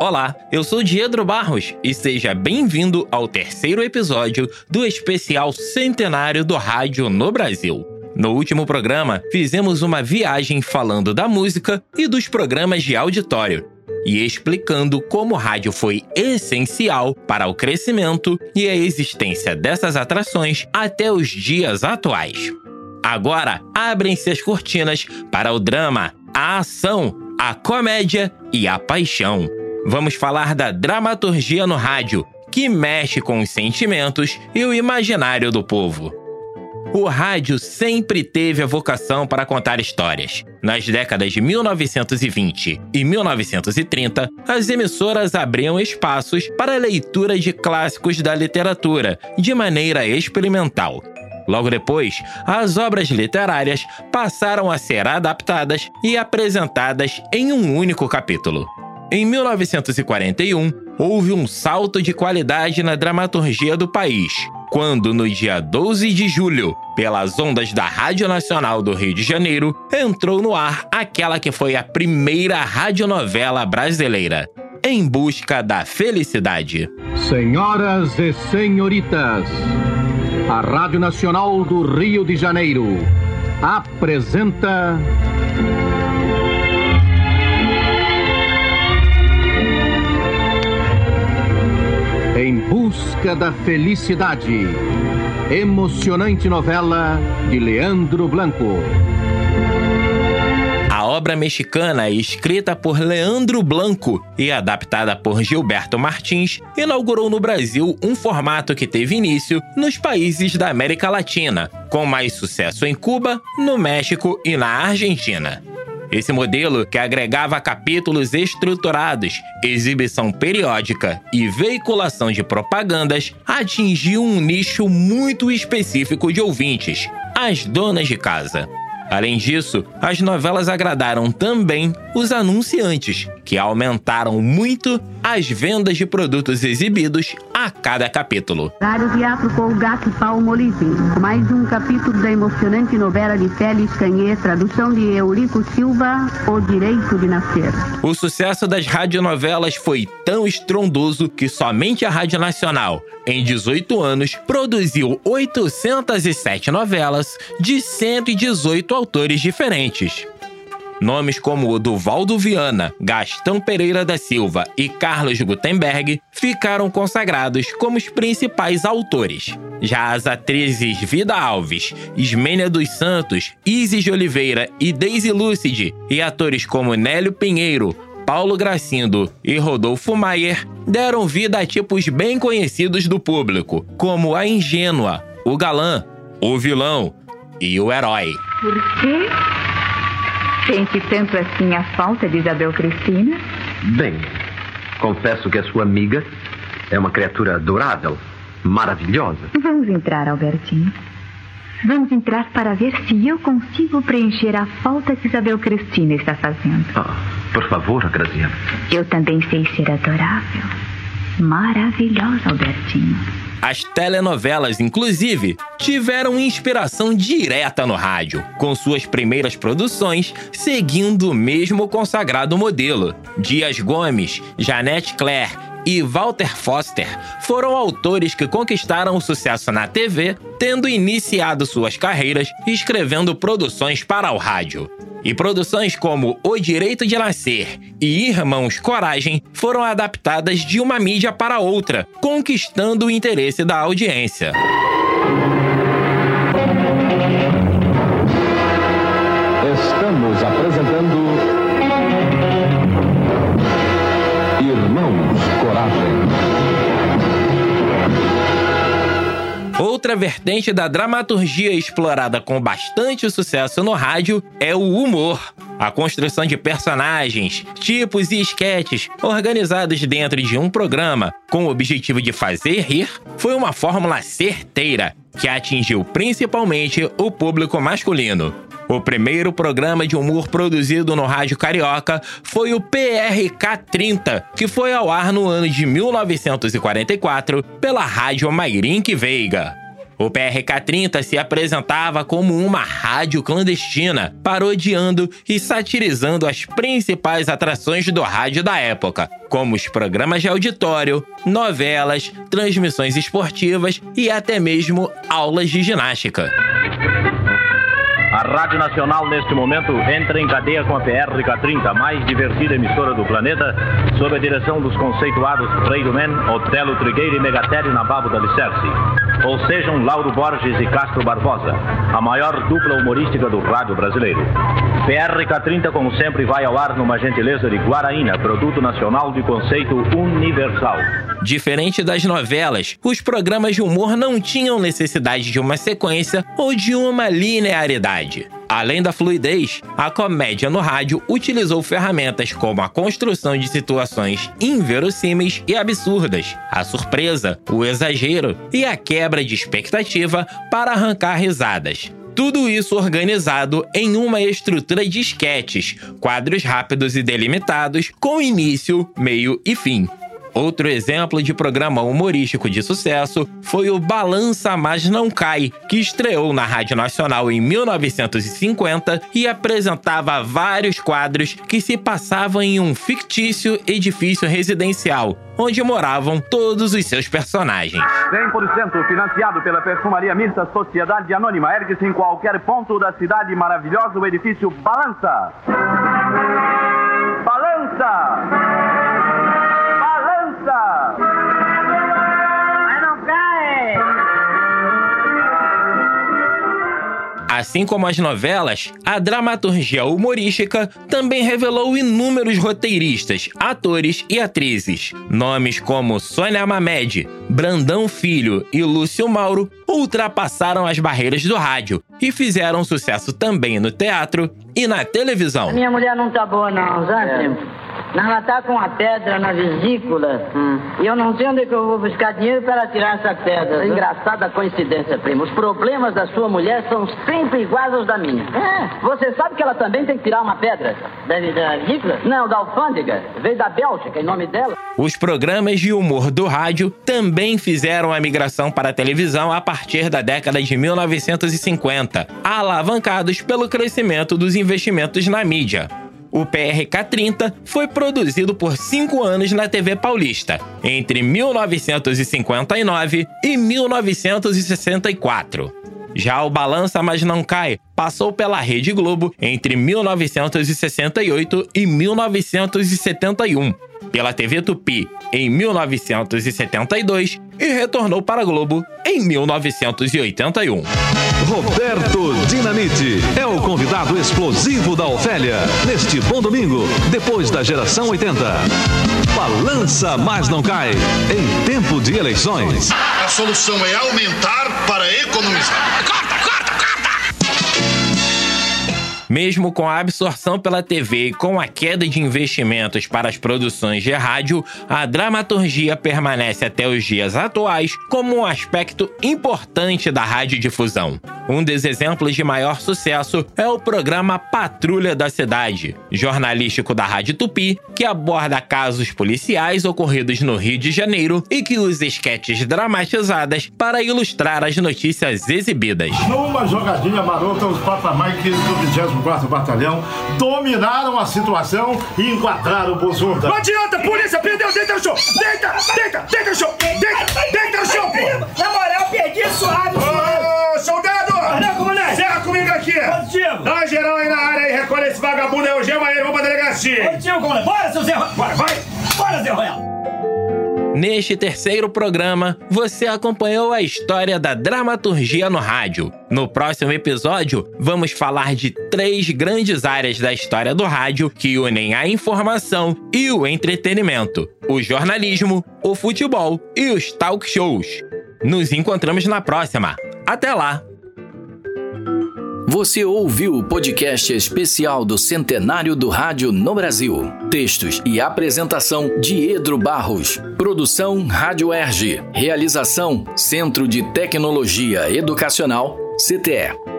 Olá, eu sou Diedro Barros e seja bem-vindo ao terceiro episódio do especial centenário do rádio no Brasil. No último programa, fizemos uma viagem falando da música e dos programas de auditório e explicando como o rádio foi essencial para o crescimento e a existência dessas atrações até os dias atuais. Agora, abrem-se as cortinas para o drama, a ação, a comédia e a paixão. Vamos falar da dramaturgia no rádio, que mexe com os sentimentos e o imaginário do povo. O rádio sempre teve a vocação para contar histórias. Nas décadas de 1920 e 1930, as emissoras abriam espaços para a leitura de clássicos da literatura de maneira experimental. Logo depois, as obras literárias passaram a ser adaptadas e apresentadas em um único capítulo. Em 1941, houve um salto de qualidade na dramaturgia do país, quando, no dia 12 de julho, pelas ondas da Rádio Nacional do Rio de Janeiro, entrou no ar aquela que foi a primeira radionovela brasileira, Em Busca da Felicidade. Senhoras e senhoritas, a Rádio Nacional do Rio de Janeiro apresenta. Busca da Felicidade. Emocionante novela de Leandro Blanco. A obra mexicana, escrita por Leandro Blanco e adaptada por Gilberto Martins, inaugurou no Brasil um formato que teve início nos países da América Latina, com mais sucesso em Cuba, no México e na Argentina. Esse modelo, que agregava capítulos estruturados, exibição periódica e veiculação de propagandas, atingiu um nicho muito específico de ouvintes, as donas de casa. Além disso, as novelas agradaram também os anunciantes, que aumentaram muito as vendas de produtos exibidos a cada capítulo. Rádio Teatro Colgate Palmolive, mais um capítulo da emocionante novela de Félix Canhê, tradução de Eurico Silva, O Direito de Nascer. O sucesso das radionovelas foi tão estrondoso que somente a Rádio Nacional, em 18 anos, produziu 807 novelas de 118 autores diferentes. Nomes como o Duvaldo Viana, Gastão Pereira da Silva e Carlos Gutenberg ficaram consagrados como os principais autores. Já as atrizes Vida Alves, Ismênia dos Santos, Isis de Oliveira e Daisy Lucide, e atores como Nélio Pinheiro, Paulo Gracindo e Rodolfo Maier deram vida a tipos bem conhecidos do público, como a ingênua, o galã, o vilão e o herói. Por quê? Sente tanto assim a falta de Isabel Cristina? Bem, confesso que a sua amiga é uma criatura adorável, maravilhosa. Vamos entrar, Albertinho. Vamos entrar para ver se eu consigo preencher a falta que Isabel Cristina está fazendo. Ah, por favor, Graziano. Eu também sei ser adorável. Maravilhosa, Albertinho. As telenovelas, inclusive, tiveram inspiração direta no rádio, com suas primeiras produções seguindo o mesmo consagrado modelo. Dias Gomes, Janete Claire e Walter Foster foram autores que conquistaram o sucesso na TV, tendo iniciado suas carreiras escrevendo produções para o rádio. E produções como O Direito de Nascer e Irmãos Coragem foram adaptadas de uma mídia para outra, conquistando o interesse da audiência. Outra vertente da dramaturgia explorada com bastante sucesso no rádio é o humor. A construção de personagens, tipos e esquetes organizados dentro de um programa com o objetivo de fazer rir foi uma fórmula certeira que atingiu principalmente o público masculino. O primeiro programa de humor produzido no rádio carioca foi o PRK 30, que foi ao ar no ano de 1944 pela rádio Mairink Veiga. O PRK-30 se apresentava como uma rádio clandestina, parodiando e satirizando as principais atrações do rádio da época, como os programas de auditório, novelas, transmissões esportivas e até mesmo aulas de ginástica. Rádio Nacional, neste momento, entra em cadeia com a PRK-30, a mais divertida emissora do planeta, sob a direção dos conceituados Rei do Men, Otelo Trigueiro e Megatério Nababo da Licerce. Ou sejam Lauro Borges e Castro Barbosa, a maior dupla humorística do rádio brasileiro. PRK-30, como sempre, vai ao ar numa gentileza de Guaraína, produto nacional de conceito universal. Diferente das novelas, os programas de humor não tinham necessidade de uma sequência ou de uma linearidade. Além da fluidez, a comédia no rádio utilizou ferramentas como a construção de situações inverossímeis e absurdas, a surpresa, o exagero e a quebra de expectativa para arrancar risadas. Tudo isso organizado em uma estrutura de esquetes, quadros rápidos e delimitados, com início, meio e fim. Outro exemplo de programa humorístico de sucesso foi o Balança Mas Não Cai, que estreou na Rádio Nacional em 1950 e apresentava vários quadros que se passavam em um fictício edifício residencial, onde moravam todos os seus personagens. 100% financiado pela Perfumaria Mista Sociedade Anônima. Ergue-se em qualquer ponto da cidade maravilhosa o edifício Balança. Balança! Assim como as novelas, a dramaturgia humorística também revelou inúmeros roteiristas, atores e atrizes. Nomes como Sônia Mamed, Brandão Filho e Lúcio Mauro ultrapassaram as barreiras do rádio e fizeram sucesso também no teatro e na televisão. Minha mulher não tá boa não, sabe? Ela tá com uma pedra na vesícula e eu não sei onde é que eu vou buscar dinheiro para tirar essa pedra. Engraçada coincidência, primo. Os problemas da sua mulher são sempre iguais aos da minha. É, Você sabe que ela também tem que tirar uma pedra? da, da vesícula? Não, da alfândega. Veio da Bélgica, em nome dela. Os programas de humor do rádio também fizeram a migração para a televisão a partir da década de 1950, alavancados pelo crescimento dos investimentos na mídia. O PRK-30 foi produzido por cinco anos na TV Paulista, entre 1959 e 1964. Já o Balança Mas Não Cai passou pela Rede Globo entre 1968 e 1971, pela TV Tupi em 1972 e retornou para a Globo em 1981. Roberto Dinamite é o convidado explosivo da Ofélia neste bom domingo, depois da geração 80. Balança, mas não cai em tempo de eleições. A solução é aumentar para economizar. Corta, corta! Mesmo com a absorção pela TV e com a queda de investimentos para as produções de rádio, a dramaturgia permanece até os dias atuais como um aspecto importante da radiodifusão. Um dos exemplos de maior sucesso é o programa Patrulha da Cidade, jornalístico da Rádio Tupi, que aborda casos policiais ocorridos no Rio de Janeiro e que usa esquetes dramatizadas para ilustrar as notícias exibidas. Numa jogadinha marota, os patamaiques do 24º Batalhão dominaram a situação e enquadraram o Buzunda. Não adianta, polícia, perdeu, deita no chão! Deita, deita, deita no chão! Deita, deita no chão, pô! Na moral, perdi suave, Ô, soldado! Não, comandante! Serra comigo aqui! Positivo! Dá uma geral aí na área aí, recolhe esse vagabundo aí, algema ele, vamos pra delegacia! Positivo, comandante! Bora, seu Zé Royal! Bora, vai! Bora, Zé Royal! Neste terceiro programa, você acompanhou a história da dramaturgia no rádio. No próximo episódio, vamos falar de três grandes áreas da história do rádio que unem a informação e o entretenimento: o jornalismo, o futebol e os talk shows. Nos encontramos na próxima. Até lá! Você ouviu o podcast especial do Centenário do Rádio no Brasil. Textos e apresentação Diedro Barros. Produção Rádio Erge. Realização Centro de Tecnologia Educacional, CTE.